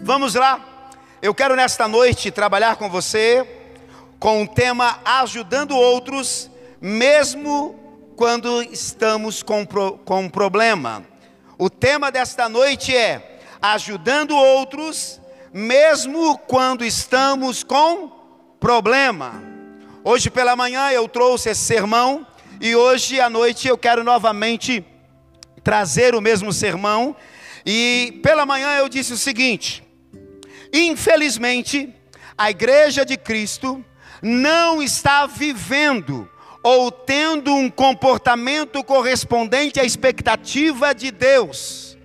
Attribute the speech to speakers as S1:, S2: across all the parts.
S1: Vamos lá. Eu quero nesta noite trabalhar com você com o tema ajudando outros, mesmo quando estamos com, com um problema. O tema desta noite é ajudando outros, mesmo quando estamos com problema. Hoje pela manhã eu trouxe esse sermão e hoje à noite eu quero novamente trazer o mesmo sermão. E pela manhã eu disse o seguinte: Infelizmente, a igreja de Cristo não está vivendo ou tendo um comportamento correspondente à expectativa de Deus.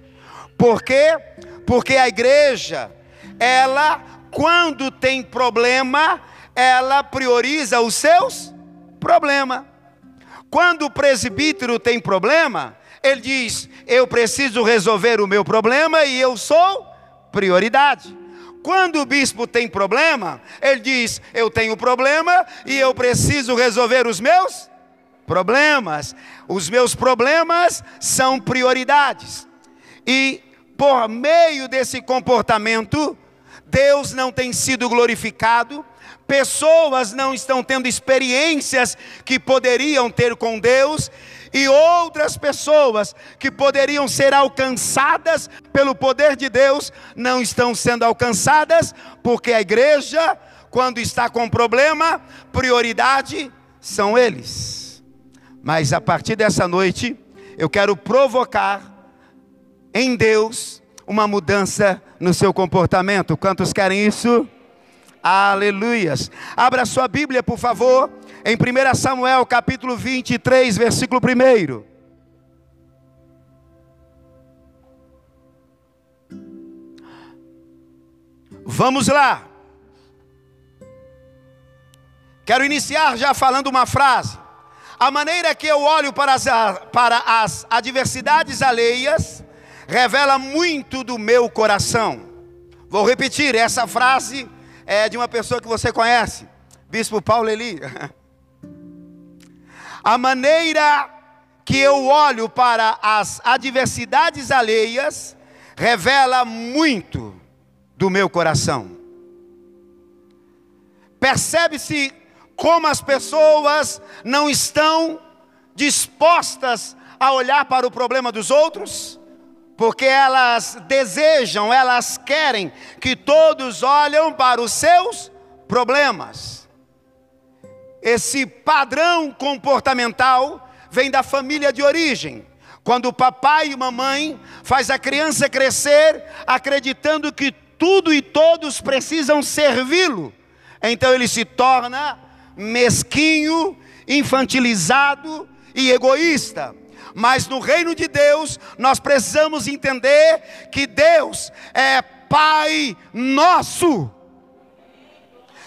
S1: Por quê? Porque a igreja, ela, quando tem problema, ela prioriza os seus problemas. Quando o presbítero tem problema, ele diz: Eu preciso resolver o meu problema e eu sou prioridade. Quando o bispo tem problema, ele diz: Eu tenho problema e eu preciso resolver os meus problemas. Os meus problemas são prioridades. E por meio desse comportamento, Deus não tem sido glorificado, pessoas não estão tendo experiências que poderiam ter com Deus, e outras pessoas que poderiam ser alcançadas pelo poder de Deus não estão sendo alcançadas, porque a igreja, quando está com problema, prioridade são eles. Mas a partir dessa noite, eu quero provocar em Deus uma mudança no seu comportamento. Quantos querem isso? Aleluias. Abra sua Bíblia, por favor, em 1 Samuel capítulo 23, versículo 1. Vamos lá. Quero iniciar já falando uma frase. A maneira que eu olho para as, para as adversidades alheias revela muito do meu coração. Vou repetir, essa frase é de uma pessoa que você conhece, Bispo Paulo Eli. A maneira que eu olho para as adversidades alheias revela muito do meu coração. Percebe-se como as pessoas não estão dispostas a olhar para o problema dos outros? Porque elas desejam, elas querem que todos olhem para os seus problemas. Esse padrão comportamental vem da família de origem. Quando o papai e mamãe faz a criança crescer acreditando que tudo e todos precisam servi-lo, então ele se torna mesquinho, infantilizado e egoísta. Mas no reino de Deus, nós precisamos entender que Deus é Pai nosso.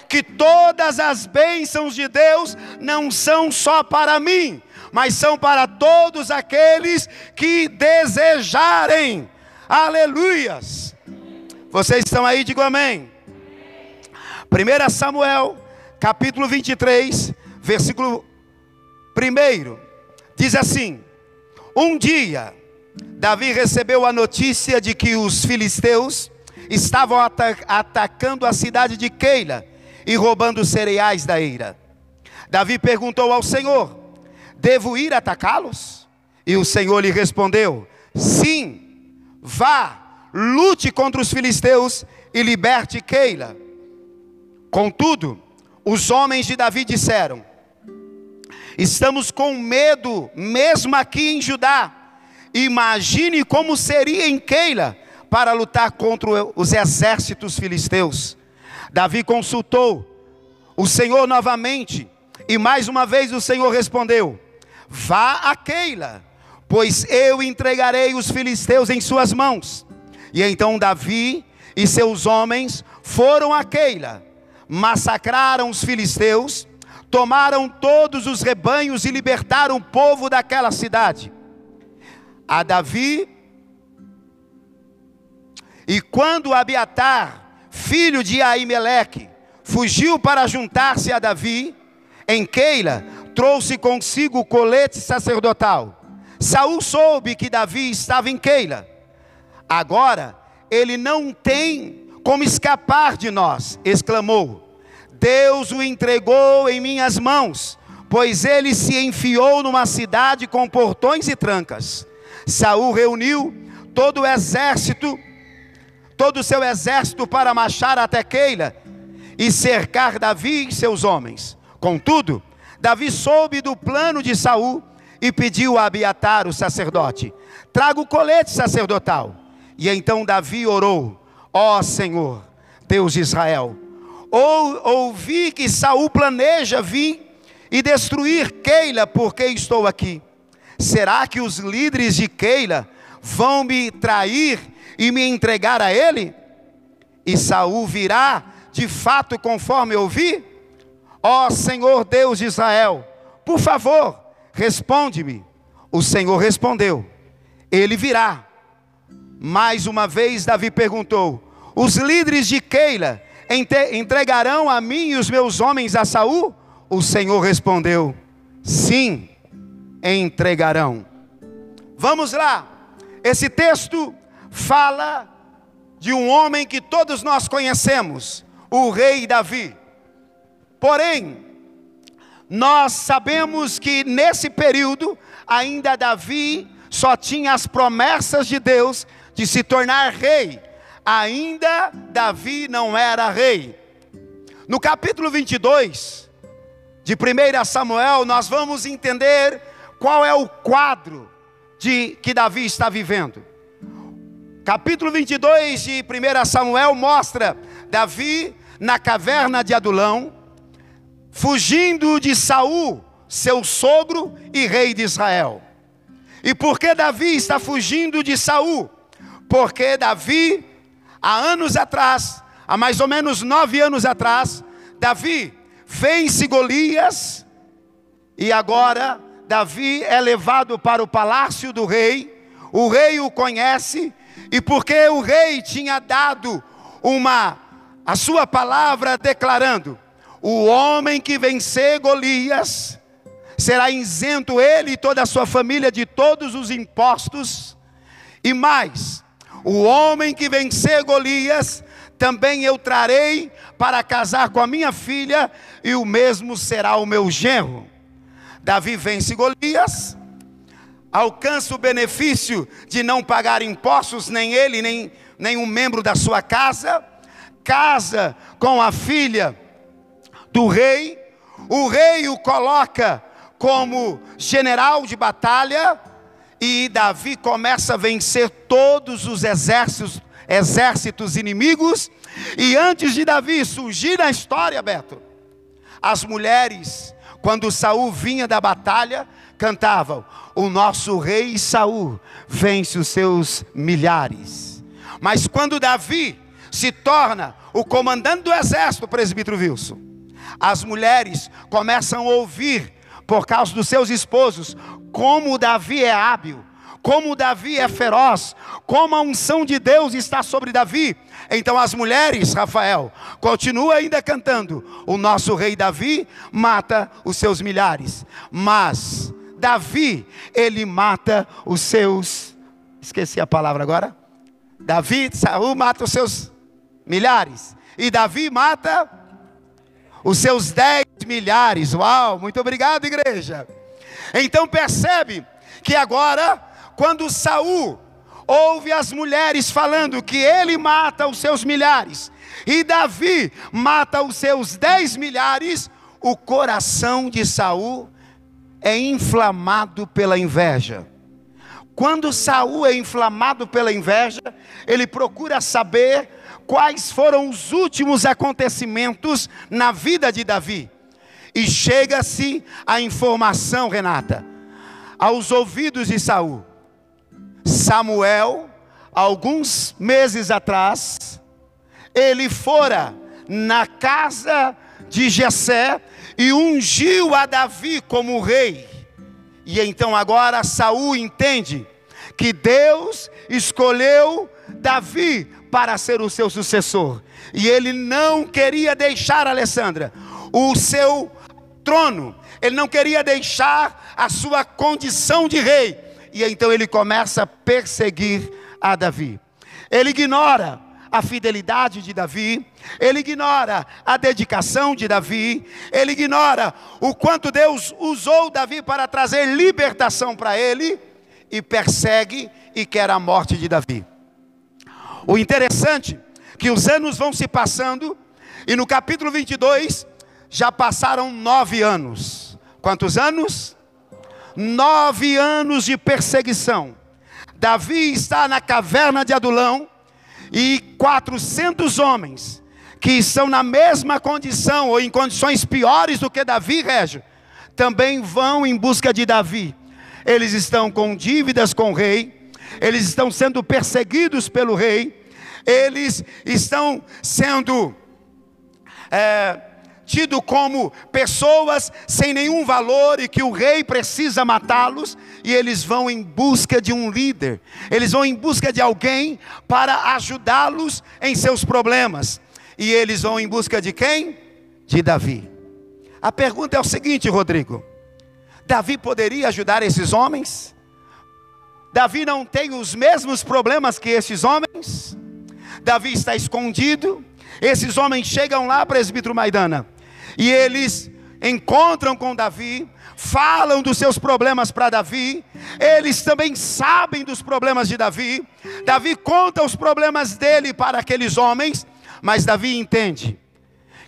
S1: Que todas as bênçãos de Deus não são só para mim, mas são para todos aqueles que desejarem. Aleluias. Vocês estão aí, digo amém. 1 Samuel, capítulo 23, versículo 1, diz assim: um dia, Davi recebeu a notícia de que os filisteus estavam atacando a cidade de Keila e roubando cereais da eira. Davi perguntou ao Senhor: Devo ir atacá-los? E o Senhor lhe respondeu: Sim, vá, lute contra os filisteus e liberte Keila. Contudo, os homens de Davi disseram: Estamos com medo, mesmo aqui em Judá. Imagine como seria em Keila para lutar contra os exércitos filisteus. Davi consultou o Senhor novamente, e mais uma vez o Senhor respondeu: Vá a Keila, pois eu entregarei os filisteus em suas mãos. E então Davi e seus homens foram a Keila, massacraram os filisteus tomaram todos os rebanhos e libertaram o povo daquela cidade. A Davi, e quando Abiatar, filho de Aimeleque, fugiu para juntar-se a Davi, em Keila, trouxe consigo o colete sacerdotal. Saul soube que Davi estava em Keila. Agora, ele não tem como escapar de nós? exclamou. Deus o entregou em minhas mãos, pois ele se enfiou numa cidade com portões e trancas. Saul reuniu todo o exército, todo o seu exército para marchar até Keila e cercar Davi e seus homens. Contudo, Davi soube do plano de Saul e pediu a Abiatar, o sacerdote: Traga o colete sacerdotal. E então Davi orou: Ó oh, Senhor, Deus de Israel, ou, ouvi que Saul planeja vir e destruir Keila, porque estou aqui. Será que os líderes de Keila vão me trair e me entregar a ele? E Saul virá de fato conforme ouvi? Ó Senhor Deus de Israel, por favor, responde-me. O Senhor respondeu: Ele virá. Mais uma vez Davi perguntou: Os líderes de Keila entregarão a mim e os meus homens a Saul? O Senhor respondeu: Sim, entregarão. Vamos lá. Esse texto fala de um homem que todos nós conhecemos, o rei Davi. Porém, nós sabemos que nesse período, ainda Davi só tinha as promessas de Deus de se tornar rei. Ainda Davi não era rei. No capítulo 22 de 1 Samuel, nós vamos entender qual é o quadro de que Davi está vivendo. Capítulo 22 de 1 Samuel mostra Davi na caverna de Adulão, fugindo de Saul, seu sogro e rei de Israel. E por que Davi está fugindo de Saul? Porque Davi, há anos atrás, há mais ou menos nove anos atrás, Davi vence Golias e agora Davi é levado para o palácio do rei. O rei o conhece e porque o rei tinha dado uma a sua palavra declarando: o homem que vencer Golias será isento ele e toda a sua família de todos os impostos, e mais, o homem que vencer Golias também eu trarei para casar com a minha filha, e o mesmo será o meu genro. Davi vence Golias, alcança o benefício de não pagar impostos, nem ele, nem nenhum membro da sua casa casa com a filha do rei, o rei o coloca como general de batalha, e Davi começa a vencer todos os exércitos, exércitos inimigos, e antes de Davi surgir na história, Beto, as mulheres, quando Saul vinha da batalha, cantavam: O nosso rei Saul vence os seus milhares. Mas quando Davi se torna o comandante do exército, presbítero Wilson. As mulheres começam a ouvir, por causa dos seus esposos, como Davi é hábil, como Davi é feroz, como a unção de Deus está sobre Davi. Então as mulheres, Rafael, continua ainda cantando: o nosso rei Davi mata os seus milhares, mas Davi, ele mata os seus. Esqueci a palavra agora. Davi, Saul mata os seus milhares. E Davi mata os seus dez milhares. Uau, muito obrigado, igreja. Então percebe que agora, quando Saul ouve as mulheres falando que ele mata os seus milhares, e Davi mata os seus dez milhares, o coração de Saul é inflamado pela inveja. Quando Saul é inflamado pela inveja, ele procura saber quais foram os últimos acontecimentos na vida de Davi. E chega-se a informação, Renata, aos ouvidos de Saul. Samuel, alguns meses atrás, ele fora na casa de Jessé e ungiu a Davi como rei. E então agora Saul entende que Deus escolheu Davi para ser o seu sucessor. E ele não queria deixar Alessandra o seu trono. Ele não queria deixar a sua condição de rei. E então ele começa a perseguir a Davi. Ele ignora a fidelidade de Davi, ele ignora a dedicação de Davi, ele ignora o quanto Deus usou Davi para trazer libertação para ele e persegue e quer a morte de Davi. O interessante que os anos vão se passando e no capítulo 22 já passaram nove anos. Quantos anos? Nove anos de perseguição. Davi está na caverna de Adulão e 400 homens que estão na mesma condição ou em condições piores do que Davi, Régio, também vão em busca de Davi. Eles estão com dívidas com o rei, eles estão sendo perseguidos pelo rei, eles estão sendo é, tido como pessoas sem nenhum valor e que o rei precisa matá-los, e eles vão em busca de um líder, eles vão em busca de alguém para ajudá-los em seus problemas. E eles vão em busca de quem? De Davi. A pergunta é o seguinte, Rodrigo: Davi poderia ajudar esses homens? Davi não tem os mesmos problemas que esses homens? Davi está escondido. Esses homens chegam lá, presbítero Maidana, e eles encontram com Davi, falam dos seus problemas para Davi, eles também sabem dos problemas de Davi. Davi conta os problemas dele para aqueles homens, mas Davi entende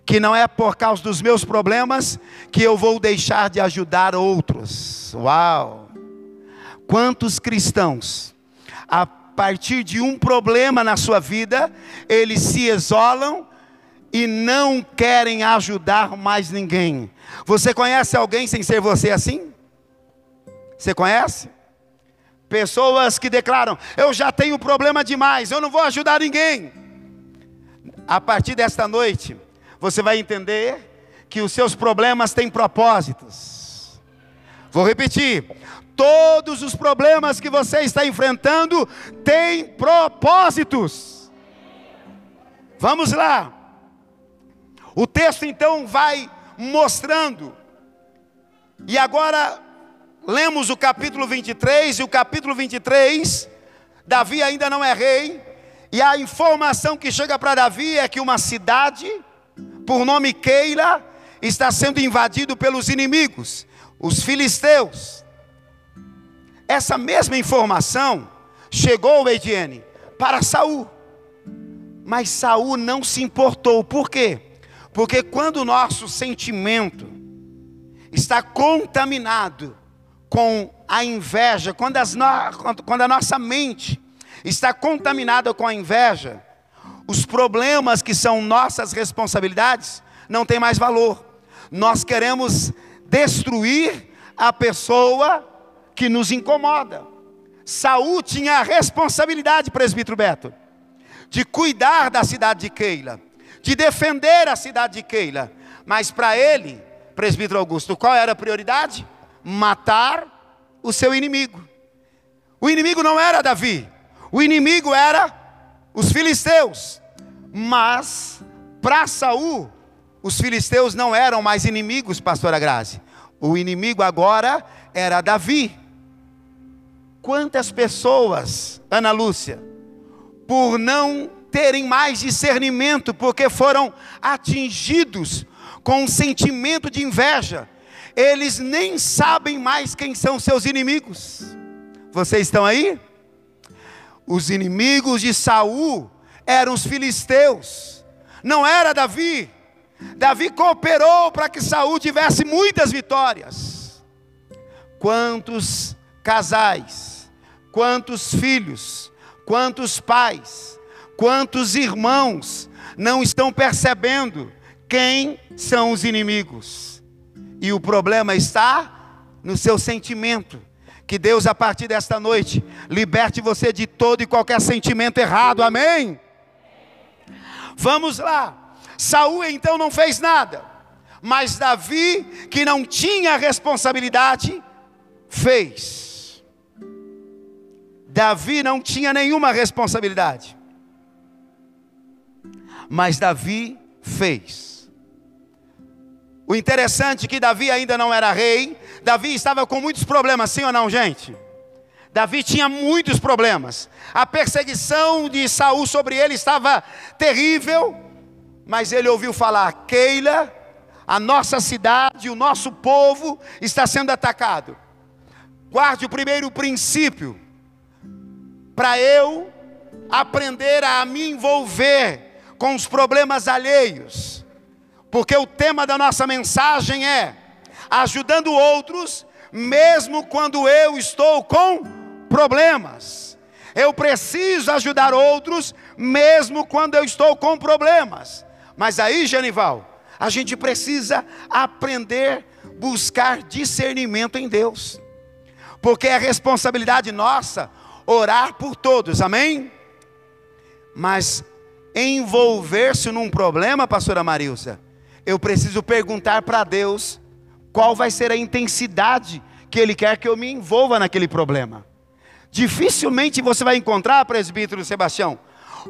S1: que não é por causa dos meus problemas que eu vou deixar de ajudar outros. Uau! Quantos cristãos, a partir de um problema na sua vida, eles se isolam e não querem ajudar mais ninguém. Você conhece alguém sem ser você assim? Você conhece? Pessoas que declaram: Eu já tenho problema demais, eu não vou ajudar ninguém. A partir desta noite, você vai entender que os seus problemas têm propósitos. Vou repetir: todos os problemas que você está enfrentando têm propósitos. Vamos lá. O texto então vai mostrando. E agora lemos o capítulo 23 e o capítulo 23, Davi ainda não é rei, e a informação que chega para Davi é que uma cidade por nome Keila está sendo invadido pelos inimigos, os filisteus. Essa mesma informação chegou, Ediene, para Saul. Mas Saul não se importou. Por quê? Porque quando o nosso sentimento está contaminado com a inveja, quando, no... quando a nossa mente está contaminada com a inveja, os problemas que são nossas responsabilidades não têm mais valor. Nós queremos destruir a pessoa que nos incomoda. Saul tinha a responsabilidade, presbítero Beto, de cuidar da cidade de Keila de defender a cidade de Keila. Mas para ele, presbítero Augusto, qual era a prioridade? Matar o seu inimigo. O inimigo não era Davi, o inimigo era os filisteus. Mas para Saul, os filisteus não eram mais inimigos, pastora Grazi. O inimigo agora era Davi. Quantas pessoas, Ana Lúcia, por não terem mais discernimento, porque foram atingidos com um sentimento de inveja. Eles nem sabem mais quem são seus inimigos. Vocês estão aí? Os inimigos de Saul eram os filisteus. Não era Davi. Davi cooperou para que Saul tivesse muitas vitórias. Quantos casais, quantos filhos, quantos pais Quantos irmãos não estão percebendo quem são os inimigos? E o problema está no seu sentimento. Que Deus, a partir desta noite, liberte você de todo e qualquer sentimento errado, amém? Vamos lá. Saul então não fez nada, mas Davi, que não tinha responsabilidade, fez. Davi não tinha nenhuma responsabilidade mas Davi fez. O interessante é que Davi ainda não era rei, Davi estava com muitos problemas, sim ou não, gente? Davi tinha muitos problemas. A perseguição de Saul sobre ele estava terrível, mas ele ouviu falar: Keila, a nossa cidade, o nosso povo está sendo atacado. Guarde o primeiro princípio para eu aprender a me envolver com os problemas alheios, porque o tema da nossa mensagem é ajudando outros, mesmo quando eu estou com problemas. Eu preciso ajudar outros, mesmo quando eu estou com problemas. Mas aí, Genival, a gente precisa aprender buscar discernimento em Deus, porque é responsabilidade nossa orar por todos, amém? Mas envolver-se num problema, pastora Marilsa, eu preciso perguntar para Deus qual vai ser a intensidade que Ele quer que eu me envolva naquele problema. Dificilmente você vai encontrar, presbítero Sebastião,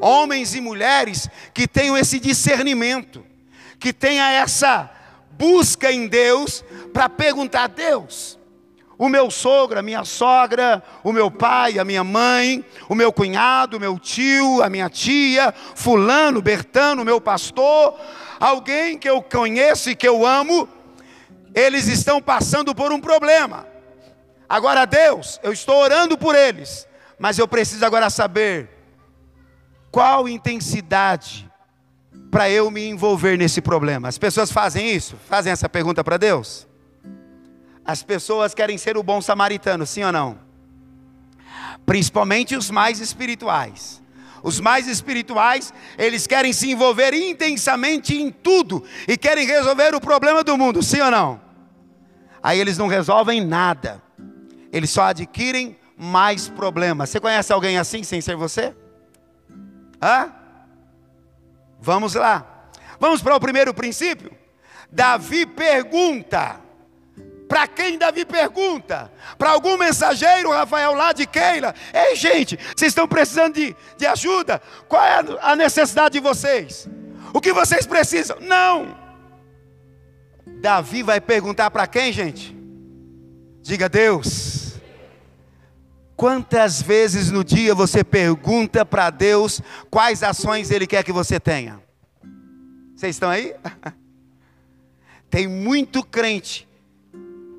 S1: homens e mulheres que tenham esse discernimento, que tenha essa busca em Deus para perguntar a Deus, o meu sogro, a minha sogra, o meu pai, a minha mãe, o meu cunhado, o meu tio, a minha tia, fulano, Bertano, meu pastor, alguém que eu conheço e que eu amo, eles estão passando por um problema. Agora, Deus, eu estou orando por eles, mas eu preciso agora saber qual intensidade para eu me envolver nesse problema. As pessoas fazem isso? Fazem essa pergunta para Deus? As pessoas querem ser o bom samaritano, sim ou não? Principalmente os mais espirituais. Os mais espirituais, eles querem se envolver intensamente em tudo e querem resolver o problema do mundo, sim ou não? Aí eles não resolvem nada, eles só adquirem mais problemas. Você conhece alguém assim sem ser você? Hã? Vamos lá. Vamos para o primeiro princípio? Davi pergunta: para quem Davi pergunta? Para algum mensageiro, Rafael, lá de Keila? Ei, gente, vocês estão precisando de, de ajuda? Qual é a necessidade de vocês? O que vocês precisam? Não. Davi vai perguntar para quem, gente? Diga Deus. Quantas vezes no dia você pergunta para Deus quais ações Ele quer que você tenha? Vocês estão aí? Tem muito crente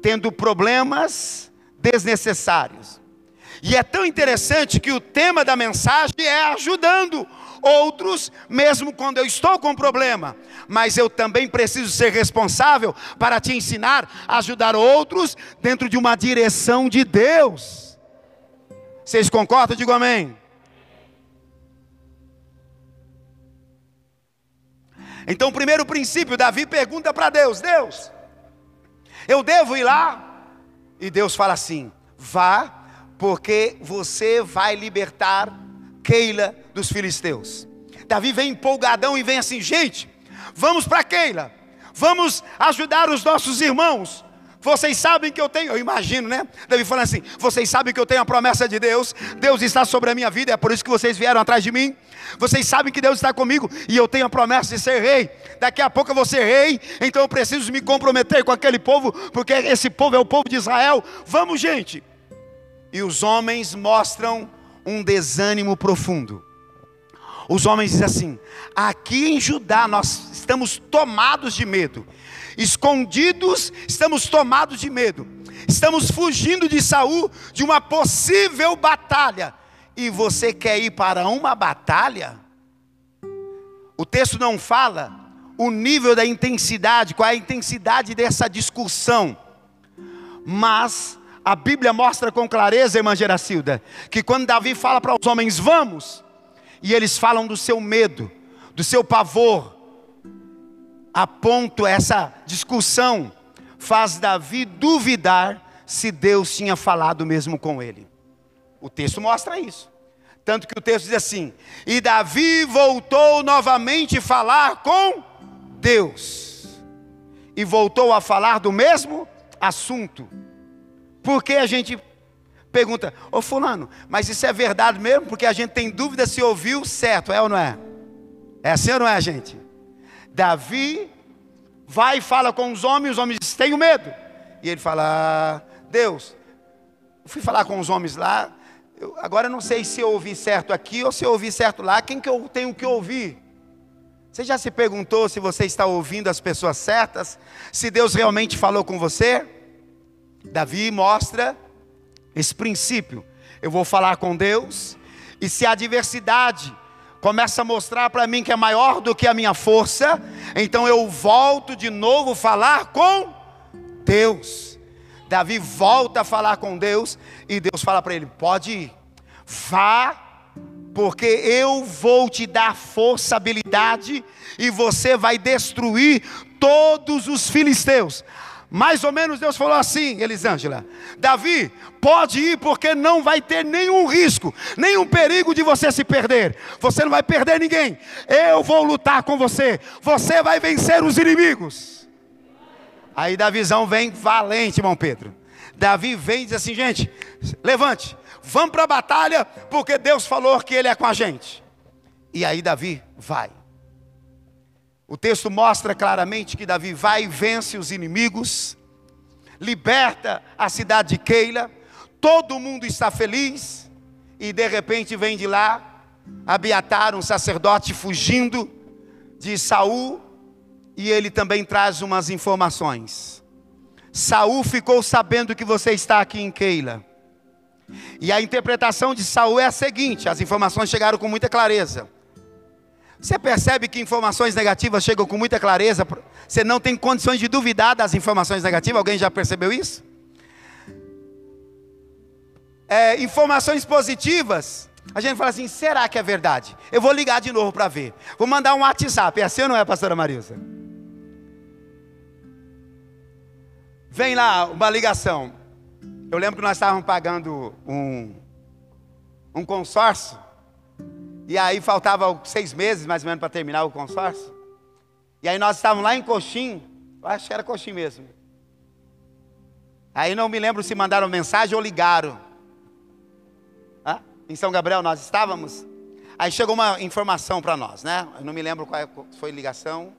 S1: tendo problemas desnecessários. E é tão interessante que o tema da mensagem é ajudando outros, mesmo quando eu estou com problema. Mas eu também preciso ser responsável para te ensinar a ajudar outros dentro de uma direção de Deus. Vocês concordam? Digo amém. Então, o primeiro princípio, Davi pergunta para Deus: Deus, eu devo ir lá? E Deus fala assim: vá, porque você vai libertar Keila dos filisteus. Davi vem empolgadão e vem assim: gente, vamos para Keila, vamos ajudar os nossos irmãos. Vocês sabem que eu tenho, eu imagino, né? Davi falando assim: vocês sabem que eu tenho a promessa de Deus, Deus está sobre a minha vida, é por isso que vocês vieram atrás de mim. Vocês sabem que Deus está comigo e eu tenho a promessa de ser rei. Daqui a pouco eu vou ser rei, então eu preciso me comprometer com aquele povo, porque esse povo é o povo de Israel. Vamos, gente. E os homens mostram um desânimo profundo. Os homens dizem assim: aqui em Judá nós estamos tomados de medo, escondidos, estamos tomados de medo, estamos fugindo de Saul de uma possível batalha e você quer ir para uma batalha? O texto não fala o nível da intensidade, qual é a intensidade dessa discussão. Mas a Bíblia mostra com clareza, irmã Geracilda, que quando Davi fala para os homens, vamos, e eles falam do seu medo, do seu pavor, a ponto essa discussão faz Davi duvidar se Deus tinha falado mesmo com ele. O texto mostra isso. Tanto que o texto diz assim: E Davi voltou novamente falar com Deus. E voltou a falar do mesmo assunto. Porque a gente pergunta, ô fulano, mas isso é verdade mesmo? Porque a gente tem dúvida se ouviu certo, é ou não é? É assim ou não é, gente? Davi vai e fala com os homens, os homens dizem, tenho medo. E ele fala, ah, Deus, fui falar com os homens lá, Eu, agora não sei se eu ouvi certo aqui ou se eu ouvi certo lá. Quem que eu tenho que ouvir? Você já se perguntou se você está ouvindo as pessoas certas? Se Deus realmente falou com você? Davi mostra esse princípio. Eu vou falar com Deus, e se a adversidade começa a mostrar para mim que é maior do que a minha força, então eu volto de novo falar com Deus. Davi volta a falar com Deus e Deus fala para ele: pode ir, vá, porque eu vou te dar força, habilidade e você vai destruir todos os filisteus. Mais ou menos Deus falou assim, Elisângela: Davi, pode ir porque não vai ter nenhum risco, nenhum perigo de você se perder. Você não vai perder ninguém. Eu vou lutar com você. Você vai vencer os inimigos. Aí Davizão vem valente, irmão Pedro. Davi vem e diz assim: gente, levante, vamos para a batalha, porque Deus falou que Ele é com a gente. E aí Davi vai. O texto mostra claramente que Davi vai e vence os inimigos, liberta a cidade de Keila, todo mundo está feliz, e de repente vem de lá Abiatar, um sacerdote fugindo de Saul, e ele também traz umas informações. Saul ficou sabendo que você está aqui em Keila. E a interpretação de Saul é a seguinte: as informações chegaram com muita clareza. Você percebe que informações negativas chegam com muita clareza, você não tem condições de duvidar das informações negativas, alguém já percebeu isso? É, informações positivas, a gente fala assim: será que é verdade? Eu vou ligar de novo para ver. Vou mandar um WhatsApp, é assim ou não é, pastora Marisa? Vem lá uma ligação. Eu lembro que nós estávamos pagando um, um consórcio e aí faltava seis meses mais ou menos para terminar o consórcio. E aí nós estávamos lá em Coxim, acho que era Coxim mesmo. Aí não me lembro se mandaram mensagem ou ligaram. Em São Gabriel nós estávamos. Aí chegou uma informação para nós, né? Eu não me lembro qual foi a ligação.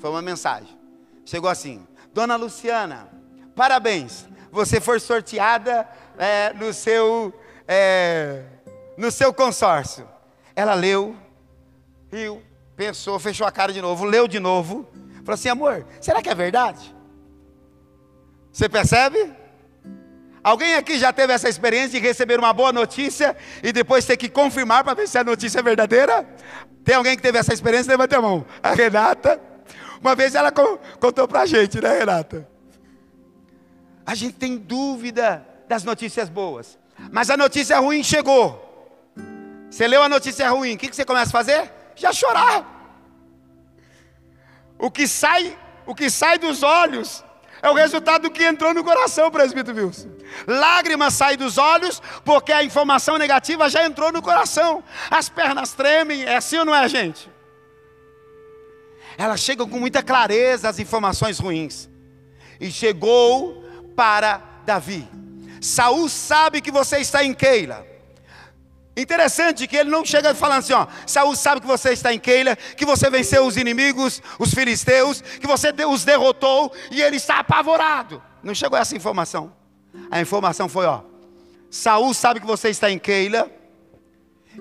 S1: Foi uma mensagem. Chegou assim: Dona Luciana, parabéns. Você foi sorteada é, no seu. É, no seu consórcio. Ela leu, riu, pensou, fechou a cara de novo, leu de novo. Falou assim: amor, será que é verdade? Você percebe? Alguém aqui já teve essa experiência de receber uma boa notícia e depois ter que confirmar para ver se a notícia é verdadeira? Tem alguém que teve essa experiência? Levanta a mão. A Renata. Uma vez ela contou para a gente, né, Renata? A gente tem dúvida das notícias boas, mas a notícia ruim chegou. Você leu a notícia ruim, o que você começa a fazer? Já chorar. O que sai, o que sai dos olhos é o resultado do que entrou no coração, presbítero Wilson. Lágrimas saem dos olhos porque a informação negativa já entrou no coração. As pernas tremem, é assim ou não é, gente? Elas chegam com muita clareza as informações ruins. E chegou para Davi. Saul sabe que você está em Keila. Interessante que ele não chega falando assim, ó, Saul sabe que você está em Keila, que você venceu os inimigos, os filisteus, que você os derrotou e ele está apavorado. Não chegou essa informação. A informação foi, ó, Saul sabe que você está em Keila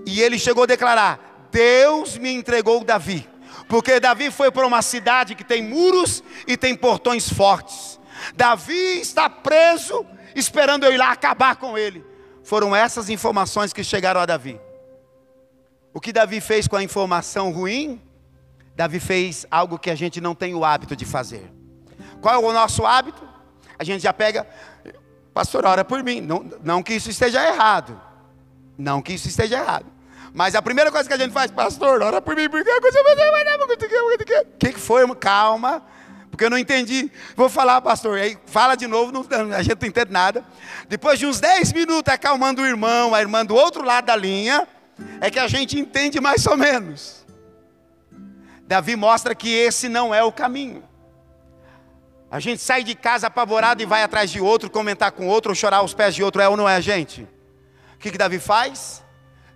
S1: e ele chegou a declarar: Deus me entregou Davi, porque Davi foi para uma cidade que tem muros e tem portões fortes. Davi está preso, esperando eu ir lá acabar com ele. Foram essas informações que chegaram a Davi. O que Davi fez com a informação ruim? Davi fez algo que a gente não tem o hábito de fazer. Qual é o nosso hábito? A gente já pega, pastor, ora por mim. Não, não que isso esteja errado. Não que isso esteja errado. Mas a primeira coisa que a gente faz, pastor, ora por mim, porque a coisa O que, que foi? Calma porque eu não entendi. Vou falar, pastor. Aí fala de novo, não, a gente não entende nada. Depois de uns 10 minutos acalmando o irmão, a irmã do outro lado da linha, é que a gente entende mais ou menos. Davi mostra que esse não é o caminho. A gente sai de casa apavorado e vai atrás de outro, comentar com outro, ou chorar aos pés de outro, é ou não é, gente? O que, que Davi faz?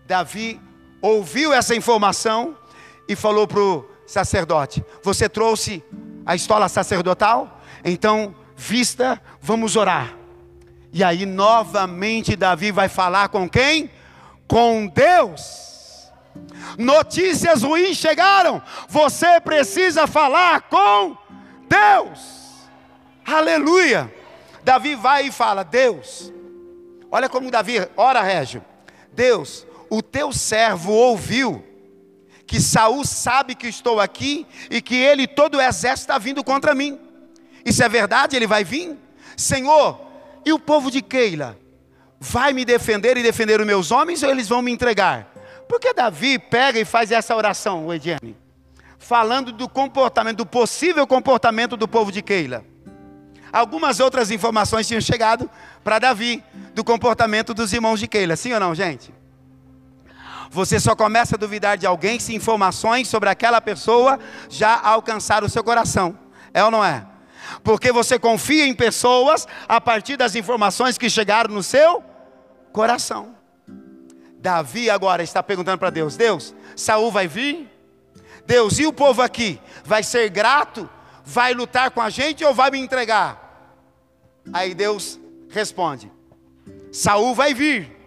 S1: Davi ouviu essa informação e falou para o sacerdote: Você trouxe a estola sacerdotal, então vista, vamos orar. E aí novamente Davi vai falar com quem? Com Deus. Notícias ruins chegaram. Você precisa falar com Deus. Aleluia. Davi vai e fala: Deus, olha como Davi ora, Régio. Deus, o teu servo ouviu que Saul sabe que estou aqui e que ele todo o exército está vindo contra mim. Isso é verdade? Ele vai vir? Senhor, e o povo de Keila vai me defender e defender os meus homens ou eles vão me entregar? Porque Davi pega e faz essa oração, Ediane, falando do comportamento, do possível comportamento do povo de Keila. Algumas outras informações tinham chegado para Davi do comportamento dos irmãos de Keila, sim ou não, gente? Você só começa a duvidar de alguém se informações sobre aquela pessoa já alcançaram o seu coração. É ou não é? Porque você confia em pessoas a partir das informações que chegaram no seu coração. Davi agora está perguntando para Deus: Deus, Saul vai vir? Deus, e o povo aqui vai ser grato? Vai lutar com a gente ou vai me entregar? Aí Deus responde: Saul vai vir.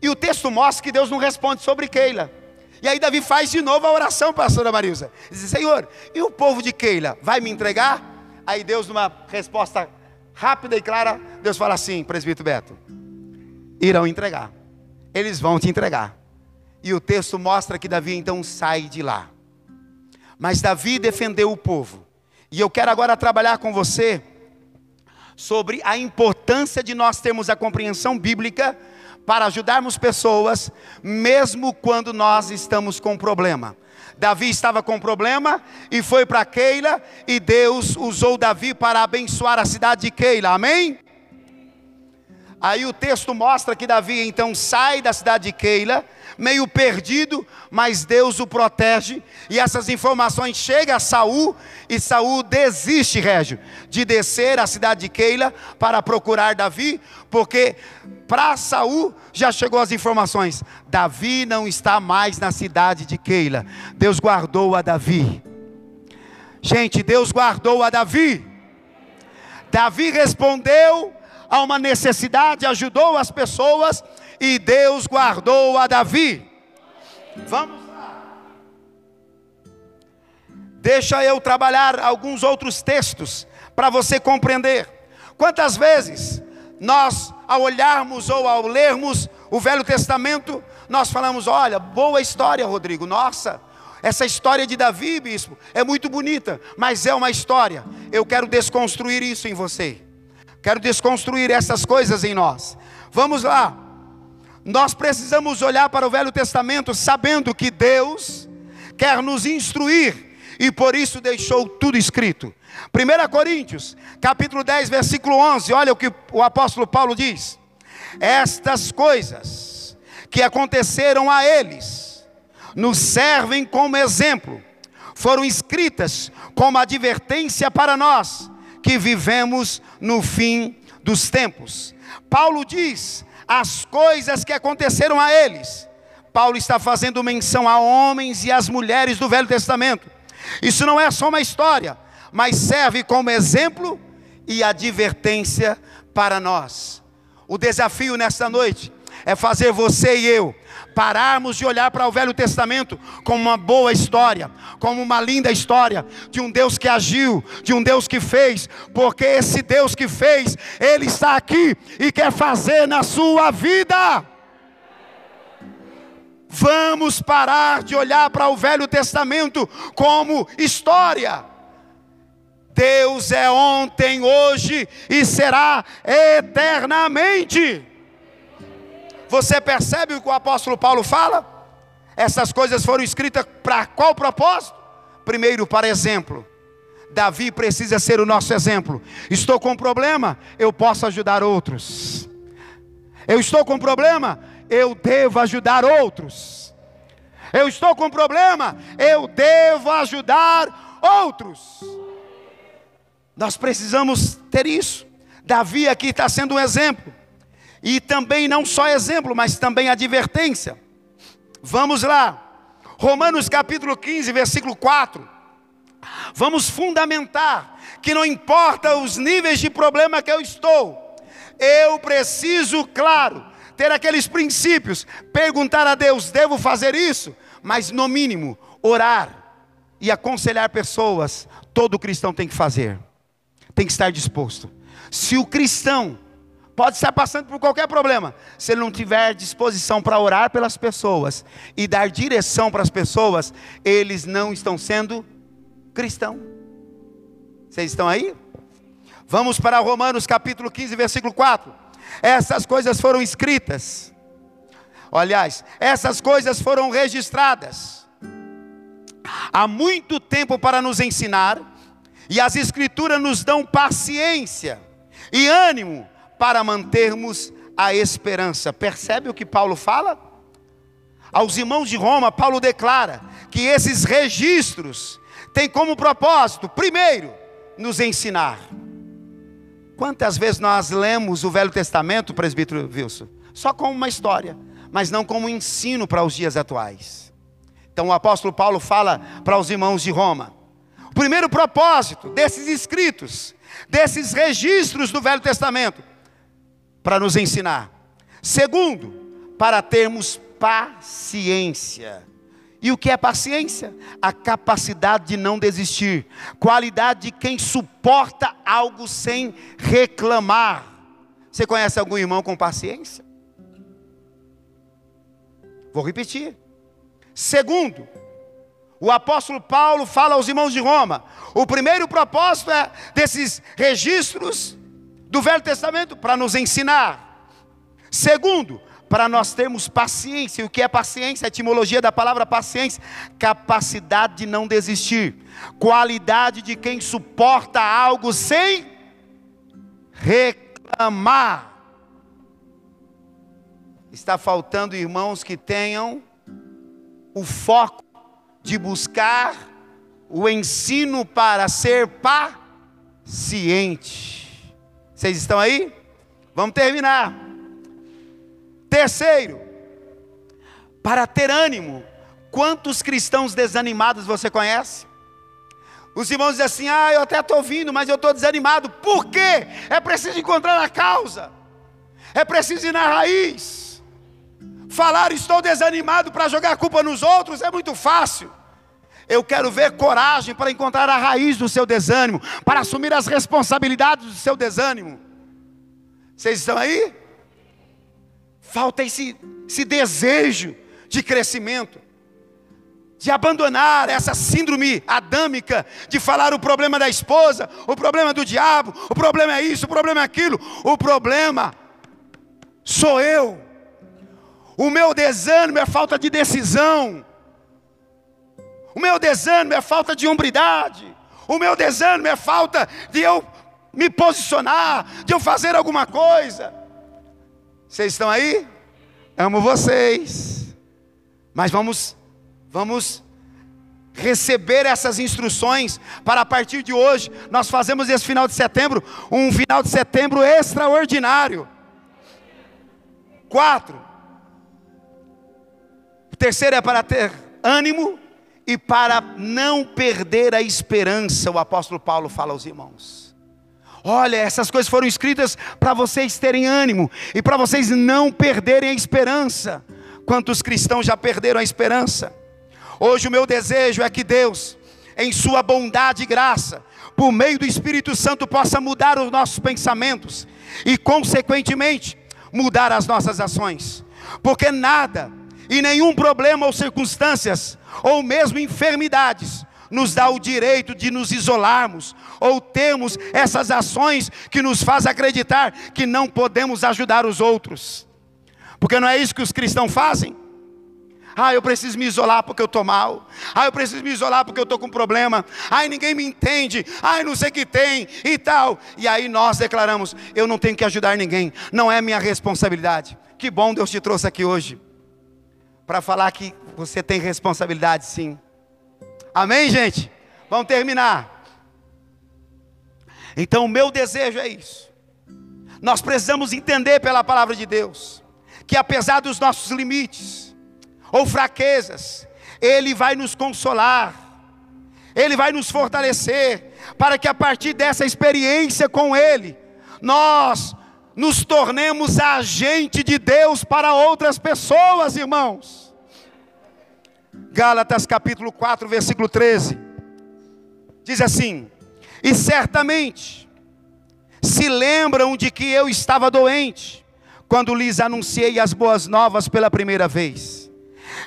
S1: E o texto mostra que Deus não responde sobre Keila. E aí Davi faz de novo a oração, pastora Marilsa. Diz, Senhor, e o povo de Keila vai me entregar? Aí Deus, numa resposta rápida e clara, Deus fala assim, presbítero Beto: irão entregar. Eles vão te entregar. E o texto mostra que Davi então sai de lá. Mas Davi defendeu o povo. E eu quero agora trabalhar com você sobre a importância de nós termos a compreensão bíblica para ajudarmos pessoas, mesmo quando nós estamos com problema. Davi estava com problema e foi para Keila, e Deus usou Davi para abençoar a cidade de Keila, amém? Aí o texto mostra que Davi então sai da cidade de Keila, meio perdido, mas Deus o protege, e essas informações chegam a Saul, e Saul desiste, Régio, de descer à cidade de Keila para procurar Davi, porque para Saul já chegou as informações: Davi não está mais na cidade de Keila. Deus guardou a Davi. Gente, Deus guardou a Davi. Davi respondeu a uma necessidade, ajudou as pessoas e Deus guardou a Davi. Vamos lá. Deixa eu trabalhar alguns outros textos para você compreender. Quantas vezes nós, ao olharmos ou ao lermos o Velho Testamento, nós falamos: olha, boa história, Rodrigo, nossa, essa história de Davi, bispo, é muito bonita, mas é uma história. Eu quero desconstruir isso em você. Quero desconstruir essas coisas em nós. Vamos lá. Nós precisamos olhar para o Velho Testamento sabendo que Deus quer nos instruir e por isso deixou tudo escrito. 1 Coríntios, capítulo 10, versículo 11, olha o que o apóstolo Paulo diz: Estas coisas que aconteceram a eles nos servem como exemplo, foram escritas como advertência para nós que vivemos no fim dos tempos. Paulo diz as coisas que aconteceram a eles. Paulo está fazendo menção a homens e às mulheres do Velho Testamento. Isso não é só uma história, mas serve como exemplo e advertência para nós. O desafio nesta noite é fazer você e eu pararmos de olhar para o Velho Testamento como uma boa história, como uma linda história de um Deus que agiu, de um Deus que fez, porque esse Deus que fez, Ele está aqui e quer fazer na sua vida. Vamos parar de olhar para o Velho Testamento como história. Deus é ontem, hoje e será eternamente. Você percebe o que o apóstolo Paulo fala? Essas coisas foram escritas para qual propósito? Primeiro, para exemplo. Davi precisa ser o nosso exemplo. Estou com um problema, eu posso ajudar outros. Eu estou com um problema, eu devo ajudar outros. Eu estou com um problema, eu devo ajudar outros. Nós precisamos ter isso. Davi aqui está sendo um exemplo. E também não só exemplo, mas também advertência. Vamos lá. Romanos capítulo 15, versículo 4. Vamos fundamentar que não importa os níveis de problema que eu estou, Eu preciso, claro, ter aqueles princípios, perguntar a Deus: devo fazer isso? Mas, no mínimo, orar e aconselhar pessoas, todo cristão tem que fazer, tem que estar disposto. Se o cristão pode estar passando por qualquer problema, se ele não tiver disposição para orar pelas pessoas e dar direção para as pessoas, eles não estão sendo cristão. Vocês estão aí? Vamos para Romanos capítulo 15, versículo 4. Essas coisas foram escritas. Aliás, essas coisas foram registradas há muito tempo para nos ensinar, e as escrituras nos dão paciência e ânimo para mantermos a esperança. Percebe o que Paulo fala? Aos irmãos de Roma, Paulo declara que esses registros têm como propósito, primeiro, nos ensinar. Quantas vezes nós lemos o Velho Testamento, presbítero Wilson? Só como uma história, mas não como ensino para os dias atuais. Então o apóstolo Paulo fala para os irmãos de Roma: o primeiro propósito desses escritos, desses registros do Velho Testamento, para nos ensinar. Segundo, para termos paciência. E o que é paciência? A capacidade de não desistir, qualidade de quem suporta algo sem reclamar. Você conhece algum irmão com paciência? Vou repetir. Segundo, o apóstolo Paulo fala aos irmãos de Roma: o primeiro propósito é desses registros do Velho Testamento para nos ensinar. Segundo, para nós termos paciência. O que é paciência? A etimologia da palavra paciência, capacidade de não desistir, qualidade de quem suporta algo sem reclamar. Está faltando irmãos que tenham o foco de buscar o ensino para ser paciente. Vocês estão aí? Vamos terminar. Terceiro, para ter ânimo. Quantos cristãos desanimados você conhece? Os irmãos dizem assim: Ah, eu até estou vindo, mas eu estou desanimado. Por quê? É preciso encontrar a causa, é preciso ir na raiz. Falar estou desanimado para jogar a culpa nos outros é muito fácil. Eu quero ver coragem para encontrar a raiz do seu desânimo, para assumir as responsabilidades do seu desânimo. Vocês estão aí? Falta esse, esse desejo de crescimento, de abandonar essa síndrome adâmica, de falar o problema da esposa, o problema do diabo, o problema é isso, o problema é aquilo. O problema sou eu. O meu desânimo é falta de decisão. O meu desânimo é falta de hombridade. O meu desânimo é falta de eu me posicionar, de eu fazer alguma coisa. Vocês estão aí? Amo vocês. Mas vamos vamos receber essas instruções para a partir de hoje nós fazemos esse final de setembro um final de setembro extraordinário. Quatro. O terceiro é para ter ânimo e para não perder a esperança, o apóstolo Paulo fala aos irmãos. Olha, essas coisas foram escritas para vocês terem ânimo e para vocês não perderem a esperança. Quantos cristãos já perderam a esperança? Hoje o meu desejo é que Deus, em Sua bondade e graça, por meio do Espírito Santo, possa mudar os nossos pensamentos e, consequentemente, mudar as nossas ações, porque nada e nenhum problema ou circunstâncias, ou mesmo enfermidades, nos dá o direito de nos isolarmos, ou termos essas ações que nos faz acreditar que não podemos ajudar os outros. Porque não é isso que os cristãos fazem? Ah, eu preciso me isolar porque eu estou mal. Ah, eu preciso me isolar porque eu estou com problema. Ai, ninguém me entende. Ai, não sei o que tem e tal. E aí nós declaramos: eu não tenho que ajudar ninguém. Não é minha responsabilidade. Que bom Deus te trouxe aqui hoje para falar que você tem responsabilidade sim. Amém, gente? Vamos terminar. Então, o meu desejo é isso. Nós precisamos entender pela palavra de Deus que apesar dos nossos limites ou fraquezas, ele vai nos consolar. Ele vai nos fortalecer para que a partir dessa experiência com ele, nós nos tornemos agente de Deus para outras pessoas, irmãos. Gálatas capítulo 4, versículo 13. Diz assim: E certamente se lembram de que eu estava doente, quando lhes anunciei as boas novas pela primeira vez.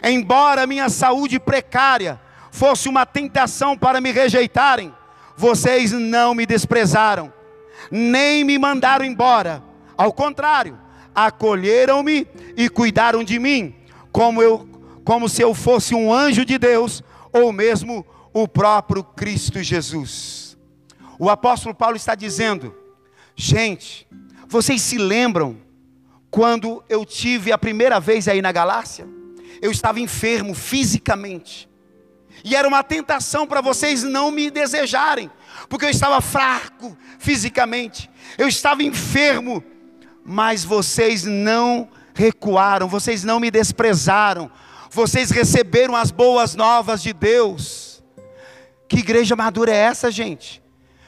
S1: Embora minha saúde precária fosse uma tentação para me rejeitarem, vocês não me desprezaram, nem me mandaram embora ao contrário, acolheram-me e cuidaram de mim, como eu como se eu fosse um anjo de Deus ou mesmo o próprio Cristo Jesus. O apóstolo Paulo está dizendo: Gente, vocês se lembram quando eu tive a primeira vez aí na Galácia? Eu estava enfermo fisicamente. E era uma tentação para vocês não me desejarem, porque eu estava fraco fisicamente. Eu estava enfermo mas vocês não recuaram, vocês não me desprezaram, vocês receberam as boas novas de Deus. Que igreja madura é essa, gente?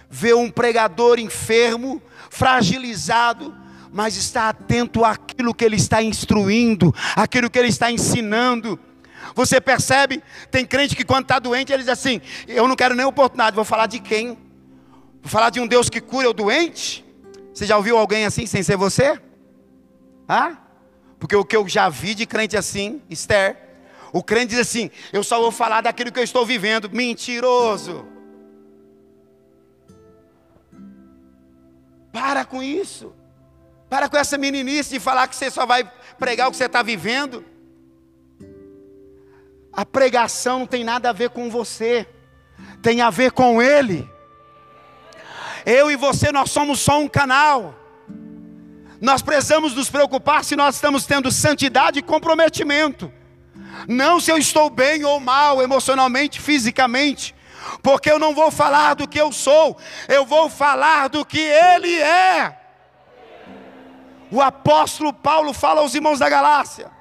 S1: Ver um pregador enfermo, fragilizado, mas está atento àquilo que ele está instruindo, àquilo que ele está ensinando. Você percebe? Tem crente que quando está doente, ele diz assim: Eu não quero nem oportunidade, vou falar de quem? Vou falar de um Deus que cura o doente? Você já ouviu alguém assim sem ser você? Hã? Porque o que eu já vi de crente assim, Esther, o crente diz assim: eu só vou falar daquilo que eu estou vivendo. Mentiroso. Para com isso. Para com essa meninice de falar que você só vai pregar o que você está vivendo. A pregação não tem nada a ver com você, tem a ver com Ele. Eu e você, nós somos só um canal. Nós precisamos nos preocupar se nós estamos tendo santidade e comprometimento. Não se eu estou bem ou mal, emocionalmente, fisicamente. Porque eu não vou falar do que eu sou, eu vou falar do que Ele é. O apóstolo Paulo fala aos irmãos da Galácia: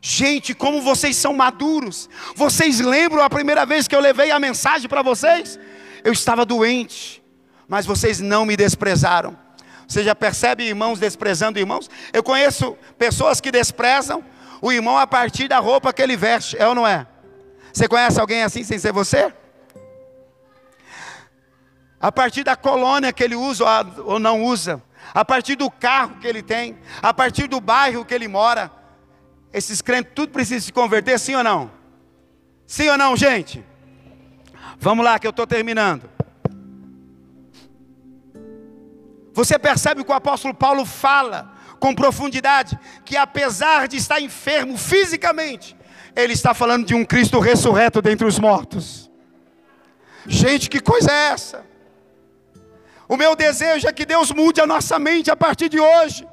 S1: Gente, como vocês são maduros. Vocês lembram a primeira vez que eu levei a mensagem para vocês? Eu estava doente mas vocês não me desprezaram. Você já percebe irmãos desprezando irmãos? Eu conheço pessoas que desprezam o irmão a partir da roupa que ele veste, é ou não é? Você conhece alguém assim sem ser você? A partir da colônia que ele usa ou não usa, a partir do carro que ele tem, a partir do bairro que ele mora, esses crentes tudo precisa se converter, sim ou não? Sim ou não, gente? Vamos lá que eu estou terminando. Você percebe que o apóstolo Paulo fala com profundidade que apesar de estar enfermo fisicamente, ele está falando de um Cristo ressurreto dentre os mortos. Gente, que coisa é essa? O meu desejo é que Deus mude a nossa mente a partir de hoje.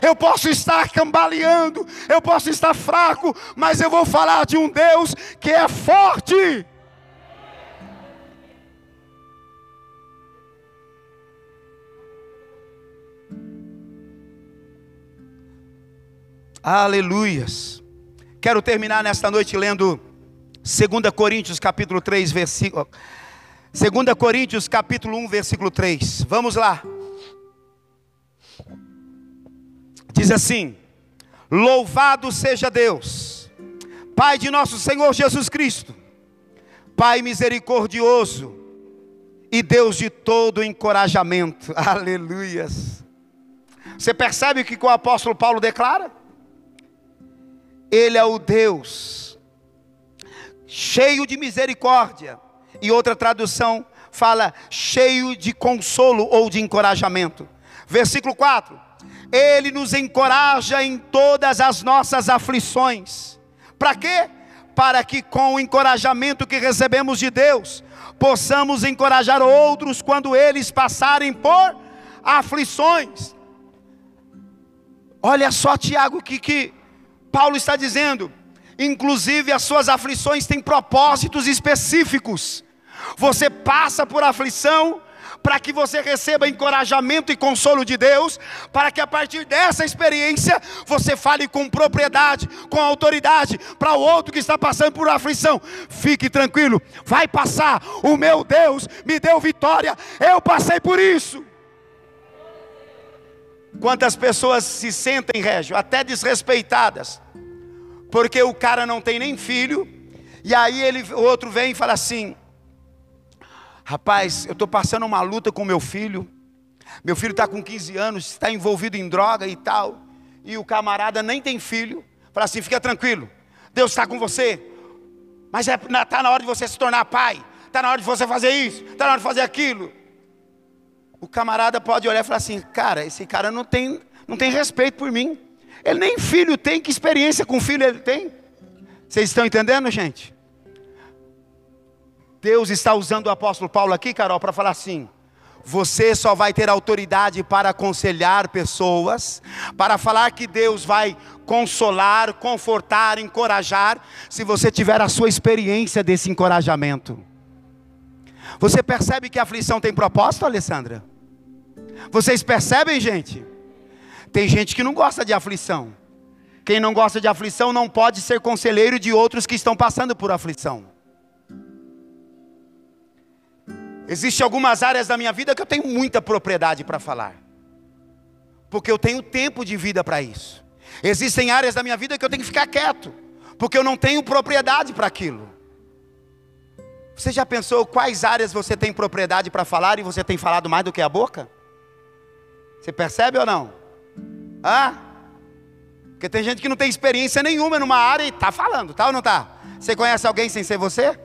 S1: Eu posso estar cambaleando, eu posso estar fraco, mas eu vou falar de um Deus que é forte. Aleluias. Quero terminar nesta noite lendo 2 Coríntios capítulo 3, versículo 2 Coríntios capítulo 1, versículo 3. Vamos lá. Diz assim: Louvado seja Deus, Pai de nosso Senhor Jesus Cristo, Pai misericordioso e Deus de todo encorajamento. Aleluias. Você percebe o que o apóstolo Paulo declara? Ele é o Deus cheio de misericórdia. E outra tradução fala cheio de consolo ou de encorajamento. Versículo 4: Ele nos encoraja em todas as nossas aflições. Para quê? Para que com o encorajamento que recebemos de Deus, possamos encorajar outros quando eles passarem por aflições. Olha só, Tiago, que, que Paulo está dizendo, inclusive as suas aflições têm propósitos específicos. Você passa por aflição para que você receba encorajamento e consolo de Deus, para que a partir dessa experiência você fale com propriedade, com autoridade para o outro que está passando por aflição. Fique tranquilo, vai passar. O meu Deus me deu vitória. Eu passei por isso. Quantas pessoas se sentem, Régio, até desrespeitadas, porque o cara não tem nem filho, e aí ele, o outro vem e fala assim: Rapaz, eu estou passando uma luta com meu filho, meu filho está com 15 anos, está envolvido em droga e tal, e o camarada nem tem filho, fala assim: Fica tranquilo, Deus está com você, mas está é, tá na hora de você se tornar pai, está na hora de você fazer isso, está na hora de fazer aquilo o camarada pode olhar e falar assim: cara, esse cara não tem, não tem respeito por mim. Ele nem filho tem, que experiência com filho ele tem? Vocês estão entendendo, gente? Deus está usando o apóstolo Paulo aqui, Carol, para falar assim: você só vai ter autoridade para aconselhar pessoas, para falar que Deus vai consolar, confortar, encorajar, se você tiver a sua experiência desse encorajamento. Você percebe que a aflição tem propósito, Alessandra? Vocês percebem, gente? Tem gente que não gosta de aflição. Quem não gosta de aflição não pode ser conselheiro de outros que estão passando por aflição. Existem algumas áreas da minha vida que eu tenho muita propriedade para falar. Porque eu tenho tempo de vida para isso. Existem áreas da minha vida que eu tenho que ficar quieto, porque eu não tenho propriedade para aquilo. Você já pensou quais áreas você tem propriedade para falar e você tem falado mais do que a boca? Você percebe ou não? Ah? Porque tem gente que não tem experiência nenhuma numa área e está falando, tá ou não está? Você conhece alguém sem ser você?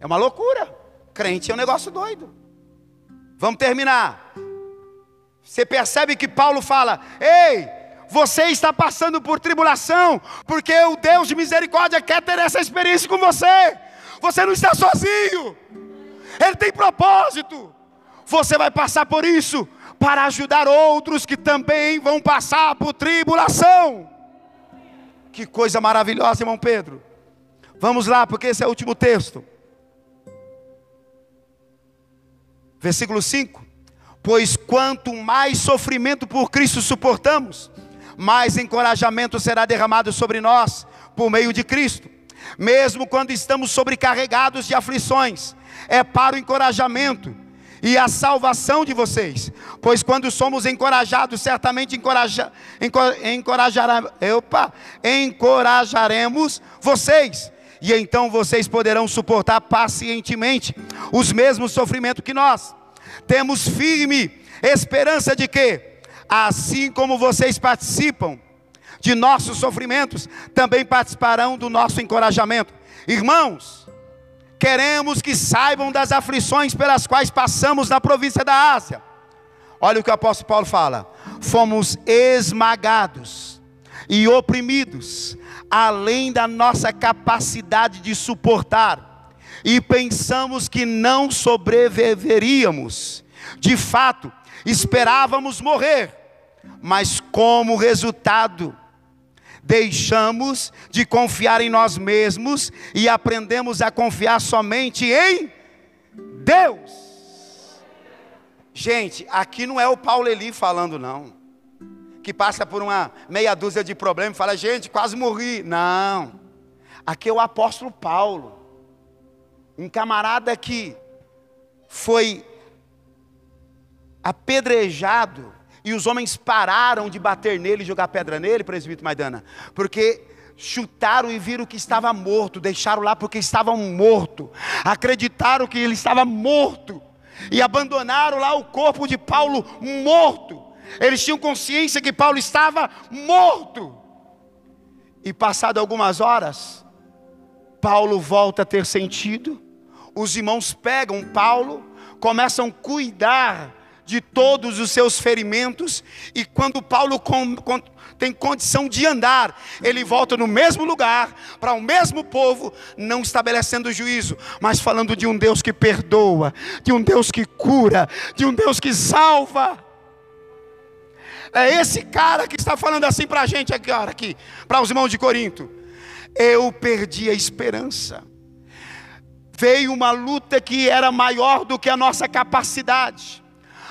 S1: É uma loucura. Crente é um negócio doido. Vamos terminar. Você percebe que Paulo fala: Ei, você está passando por tribulação, porque o Deus de misericórdia quer ter essa experiência com você. Você não está sozinho, Ele tem propósito. Você vai passar por isso para ajudar outros que também vão passar por tribulação. Que coisa maravilhosa, irmão Pedro. Vamos lá, porque esse é o último texto. Versículo 5: Pois quanto mais sofrimento por Cristo suportamos, mais encorajamento será derramado sobre nós por meio de Cristo. Mesmo quando estamos sobrecarregados de aflições, é para o encorajamento e a salvação de vocês. Pois quando somos encorajados, certamente encoraja, encorajará, opa, encorajaremos vocês. E então vocês poderão suportar pacientemente os mesmos sofrimentos que nós. Temos firme esperança de que, assim como vocês participam de nossos sofrimentos, também participarão do nosso encorajamento. Irmãos, Queremos que saibam das aflições pelas quais passamos na província da Ásia. Olha o que o apóstolo Paulo fala: fomos esmagados e oprimidos, além da nossa capacidade de suportar, e pensamos que não sobreviveríamos. De fato, esperávamos morrer, mas como resultado, deixamos de confiar em nós mesmos e aprendemos a confiar somente em Deus. Gente, aqui não é o Paulo Eli falando, não. Que passa por uma meia dúzia de problemas e fala, gente, quase morri. Não. Aqui é o apóstolo Paulo. Um camarada que foi apedrejado e os homens pararam de bater nele e jogar pedra nele, presbítero Maidana, porque chutaram e viram que estava morto, deixaram lá porque estavam morto, acreditaram que ele estava morto e abandonaram lá o corpo de Paulo morto. Eles tinham consciência que Paulo estava morto. E passado algumas horas, Paulo volta a ter sentido. Os irmãos pegam Paulo, começam a cuidar de todos os seus ferimentos, e quando Paulo com, com, tem condição de andar, ele volta no mesmo lugar, para o mesmo povo, não estabelecendo juízo, mas falando de um Deus que perdoa, de um Deus que cura, de um Deus que salva. É esse cara que está falando assim para a gente agora, aqui, para os irmãos de Corinto. Eu perdi a esperança. Veio uma luta que era maior do que a nossa capacidade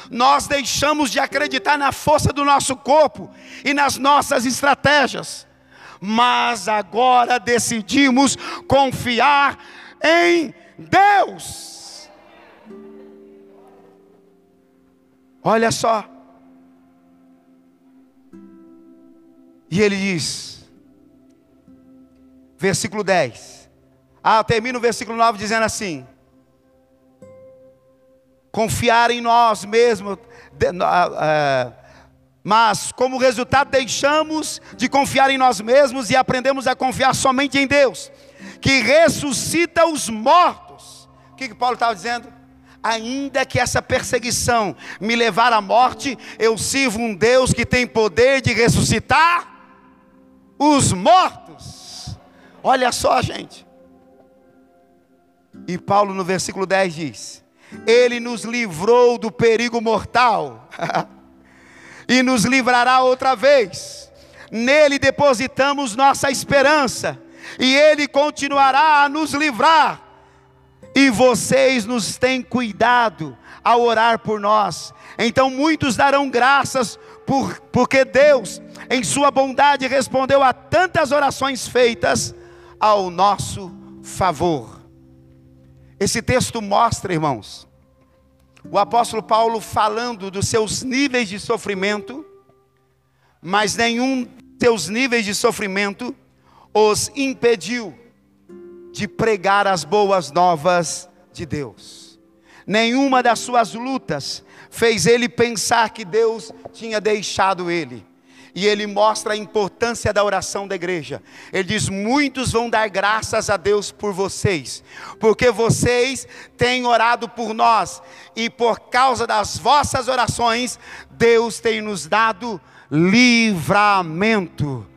S1: nós deixamos de acreditar na força do nosso corpo e nas nossas estratégias, mas agora decidimos confiar em Deus. Olha só. E ele diz, versículo 10. Ah, termina o versículo 9 dizendo assim: Confiar em nós mesmos, ah, ah, mas como resultado deixamos de confiar em nós mesmos e aprendemos a confiar somente em Deus, que ressuscita os mortos. O que, que Paulo estava dizendo? ainda que essa perseguição me levar à morte, eu sirvo um Deus que tem poder de ressuscitar os mortos. Olha só, gente. E Paulo no versículo 10 diz: Ele nos livrou do perigo mortal e nos livrará outra vez. Nele depositamos nossa esperança e Ele continuará a nos livrar e vocês nos têm cuidado ao orar por nós. Então muitos darão graças por, porque Deus, em Sua bondade, respondeu a tantas orações feitas ao nosso favor. Esse texto mostra, irmãos, o apóstolo Paulo falando dos seus níveis de sofrimento, mas nenhum dos seus níveis de sofrimento os impediu de pregar as boas novas de Deus. Nenhuma das suas lutas fez ele pensar que Deus tinha deixado ele. E ele mostra a importância da oração da igreja. Ele diz: Muitos vão dar graças a Deus por vocês, porque vocês têm orado por nós, e por causa das vossas orações, Deus tem nos dado livramento.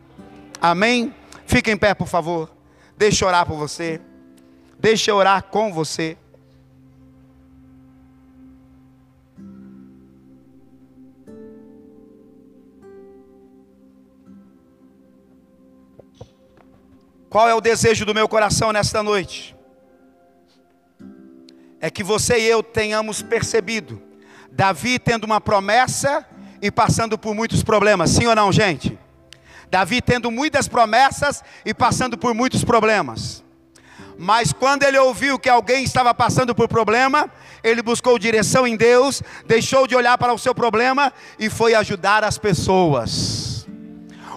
S1: Amém? Fique em pé, por favor. Deixa eu orar por você. Deixa eu orar com você. Qual é o desejo do meu coração nesta noite? É que você e eu tenhamos percebido Davi tendo uma promessa e passando por muitos problemas, sim ou não, gente? Davi tendo muitas promessas e passando por muitos problemas. Mas quando ele ouviu que alguém estava passando por problema, ele buscou direção em Deus, deixou de olhar para o seu problema e foi ajudar as pessoas.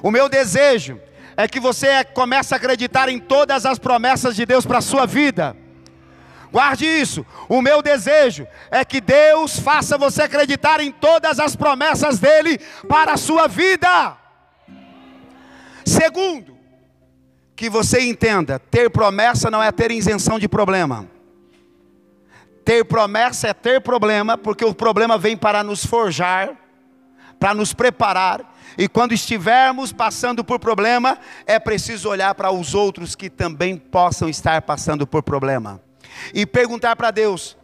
S1: O meu desejo é que você comece a acreditar em todas as promessas de Deus para a sua vida. Guarde isso. O meu desejo é que Deus faça você acreditar em todas as promessas dele para a sua vida. Segundo, que você entenda: ter promessa não é ter isenção de problema. Ter promessa é ter problema, porque o problema vem para nos forjar, para nos preparar, e quando estivermos passando por problema, é preciso olhar para os outros que também possam estar passando por problema, e perguntar para Deus: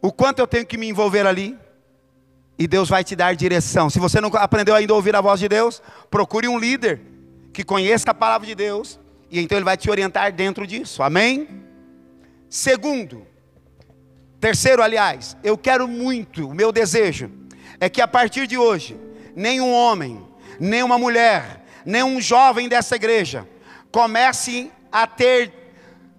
S1: o quanto eu tenho que me envolver ali? E Deus vai te dar direção. Se você não aprendeu ainda a ouvir a voz de Deus, procure um líder que conheça a palavra de Deus, e então ele vai te orientar dentro disso. Amém? Segundo, terceiro, aliás, eu quero muito, o meu desejo é que a partir de hoje, nenhum homem, nem uma mulher, nem um jovem dessa igreja comece a ter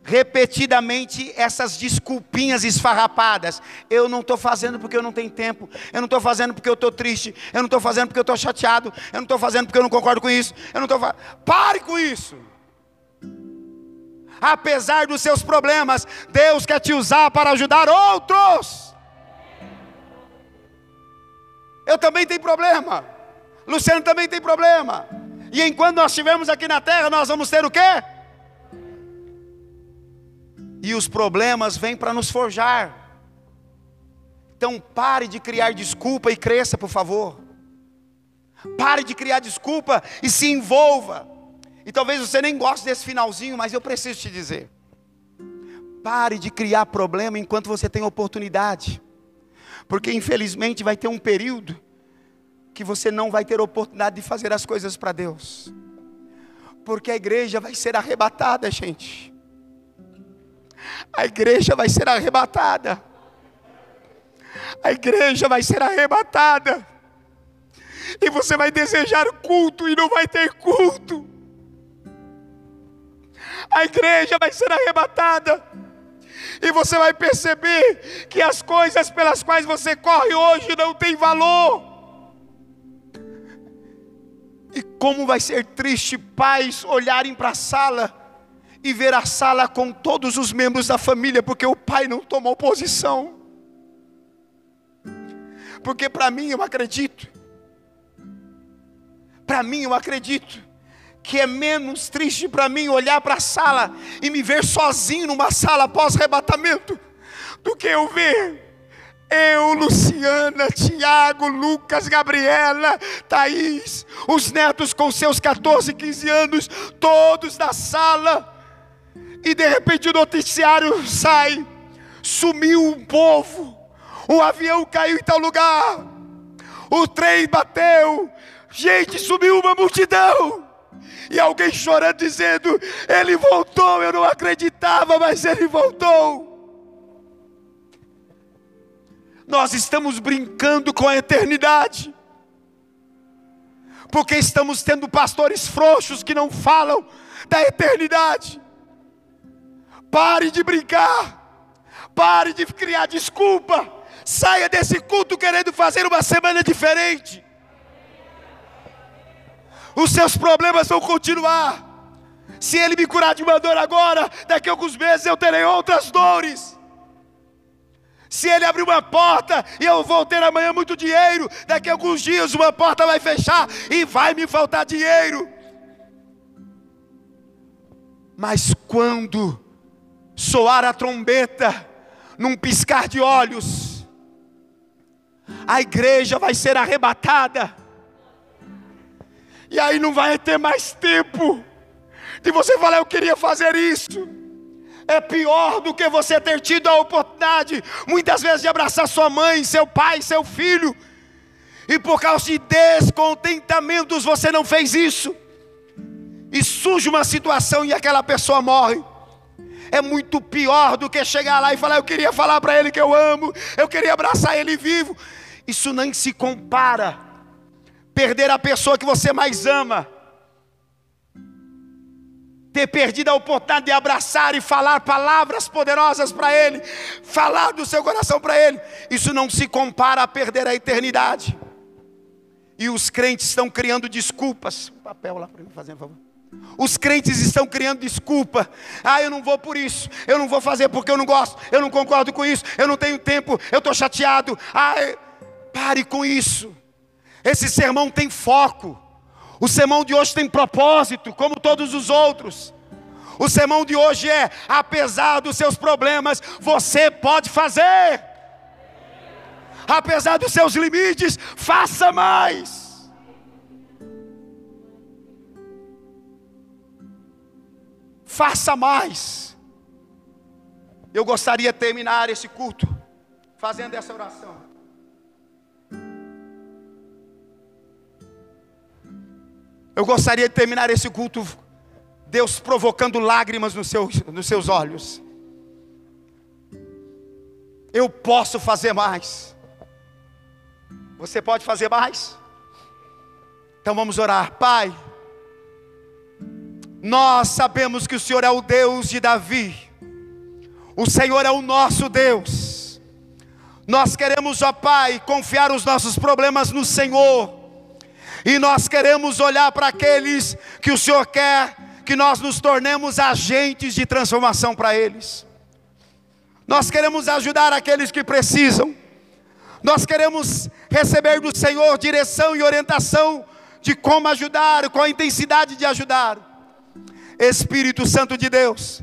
S1: repetidamente essas desculpinhas esfarrapadas. Eu não estou fazendo porque eu não tenho tempo. Eu não estou fazendo porque eu estou triste. Eu não estou fazendo porque eu estou chateado. Eu não estou fazendo porque eu não concordo com isso. Eu não estou fa... Pare com isso. Apesar dos seus problemas, Deus quer te usar para ajudar outros. Eu também tenho problema. Luciano também tem problema. E enquanto nós estivermos aqui na terra, nós vamos ter o quê? E os problemas vêm para nos forjar. Então pare de criar desculpa e cresça, por favor. Pare de criar desculpa e se envolva. E talvez você nem goste desse finalzinho, mas eu preciso te dizer. Pare de criar problema enquanto você tem oportunidade. Porque infelizmente vai ter um período que você não vai ter oportunidade de fazer as coisas para Deus. Porque a igreja vai ser arrebatada, gente a igreja vai ser arrebatada. A igreja vai ser arrebatada. E você vai desejar culto e não vai ter culto. A igreja vai ser arrebatada. E você vai perceber que as coisas pelas quais você corre hoje não têm valor. E como vai ser triste pais olharem para a sala e ver a sala com todos os membros da família, porque o pai não tomou posição. Porque para mim eu acredito, para mim eu acredito, que é menos triste para mim olhar para a sala e me ver sozinho numa sala pós-arrebatamento, do que eu ver eu, Luciana, Tiago, Lucas, Gabriela, Thaís, os netos com seus 14, 15 anos, todos na sala, e de repente o noticiário sai, sumiu um povo, o avião caiu em tal lugar, o trem bateu, gente, sumiu uma multidão. E alguém chorando, dizendo: Ele voltou, eu não acreditava, mas ele voltou. Nós estamos brincando com a eternidade, porque estamos tendo pastores frouxos que não falam da eternidade. Pare de brincar, pare de criar desculpa, saia desse culto querendo fazer uma semana diferente. Os seus problemas vão continuar. Se Ele me curar de uma dor agora, daqui a alguns meses eu terei outras dores. Se ele abrir uma porta e eu vou ter amanhã muito dinheiro, daqui a alguns dias uma porta vai fechar e vai me faltar dinheiro. Mas quando soar a trombeta, num piscar de olhos, a igreja vai ser arrebatada, e aí não vai ter mais tempo de você falar, eu queria fazer isso é pior do que você ter tido a oportunidade, muitas vezes, de abraçar sua mãe, seu pai, seu filho, e por causa de descontentamentos você não fez isso, e surge uma situação e aquela pessoa morre. É muito pior do que chegar lá e falar: Eu queria falar para ele que eu amo, eu queria abraçar ele vivo. Isso nem se compara. Perder a pessoa que você mais ama ter perdido a oportunidade de abraçar e falar palavras poderosas para Ele, falar do seu coração para Ele, isso não se compara a perder a eternidade. E os crentes estão criando desculpas. Papel lá para mim fazer, por favor. Os crentes estão criando desculpa. Ah, eu não vou por isso. Eu não vou fazer porque eu não gosto. Eu não concordo com isso. Eu não tenho tempo. Eu estou chateado. Ah, pare com isso. Esse sermão tem foco. O sermão de hoje tem propósito, como todos os outros. O sermão de hoje é: apesar dos seus problemas, você pode fazer. Apesar dos seus limites, faça mais. Faça mais. Eu gostaria de terminar esse culto fazendo essa oração. Eu gostaria de terminar esse culto, Deus provocando lágrimas nos seus, nos seus olhos. Eu posso fazer mais. Você pode fazer mais? Então vamos orar, Pai. Nós sabemos que o Senhor é o Deus de Davi, o Senhor é o nosso Deus. Nós queremos, ó Pai, confiar os nossos problemas no Senhor e nós queremos olhar para aqueles que o Senhor quer que nós nos tornemos agentes de transformação para eles. Nós queremos ajudar aqueles que precisam. Nós queremos receber do Senhor direção e orientação de como ajudar, com a intensidade de ajudar. Espírito Santo de Deus,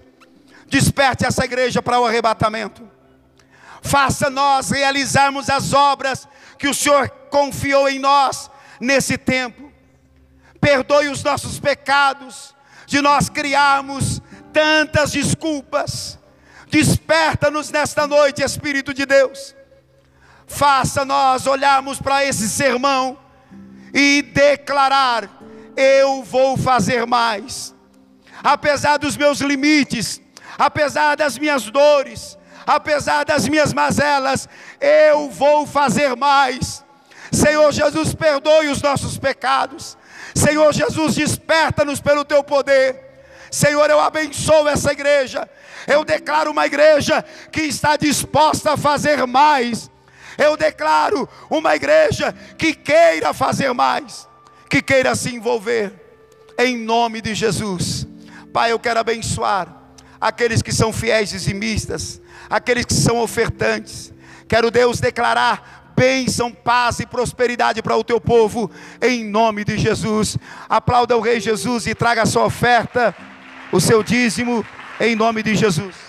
S1: desperte essa igreja para o arrebatamento. Faça nós realizarmos as obras que o Senhor confiou em nós nesse tempo. Perdoe os nossos pecados, de nós criarmos tantas desculpas. Desperta-nos nesta noite, Espírito de Deus. Faça nós olharmos para esse sermão e declarar: Eu vou fazer mais. Apesar dos meus limites, apesar das minhas dores, apesar das minhas mazelas, eu vou fazer mais Senhor Jesus, perdoe os nossos pecados. Senhor Jesus, desperta-nos pelo teu poder. Senhor, eu abençoo essa igreja. Eu declaro uma igreja que está disposta a fazer mais. Eu declaro uma igreja que queira fazer mais. que queira se envolver, em nome de Jesus. Pai, eu quero abençoar aqueles que são fiéis dizimistas, aqueles que são ofertantes. Quero, Deus, declarar bênção, paz e prosperidade para o teu povo, em nome de Jesus. Aplauda o Rei Jesus e traga a sua oferta, o seu dízimo, em nome de Jesus.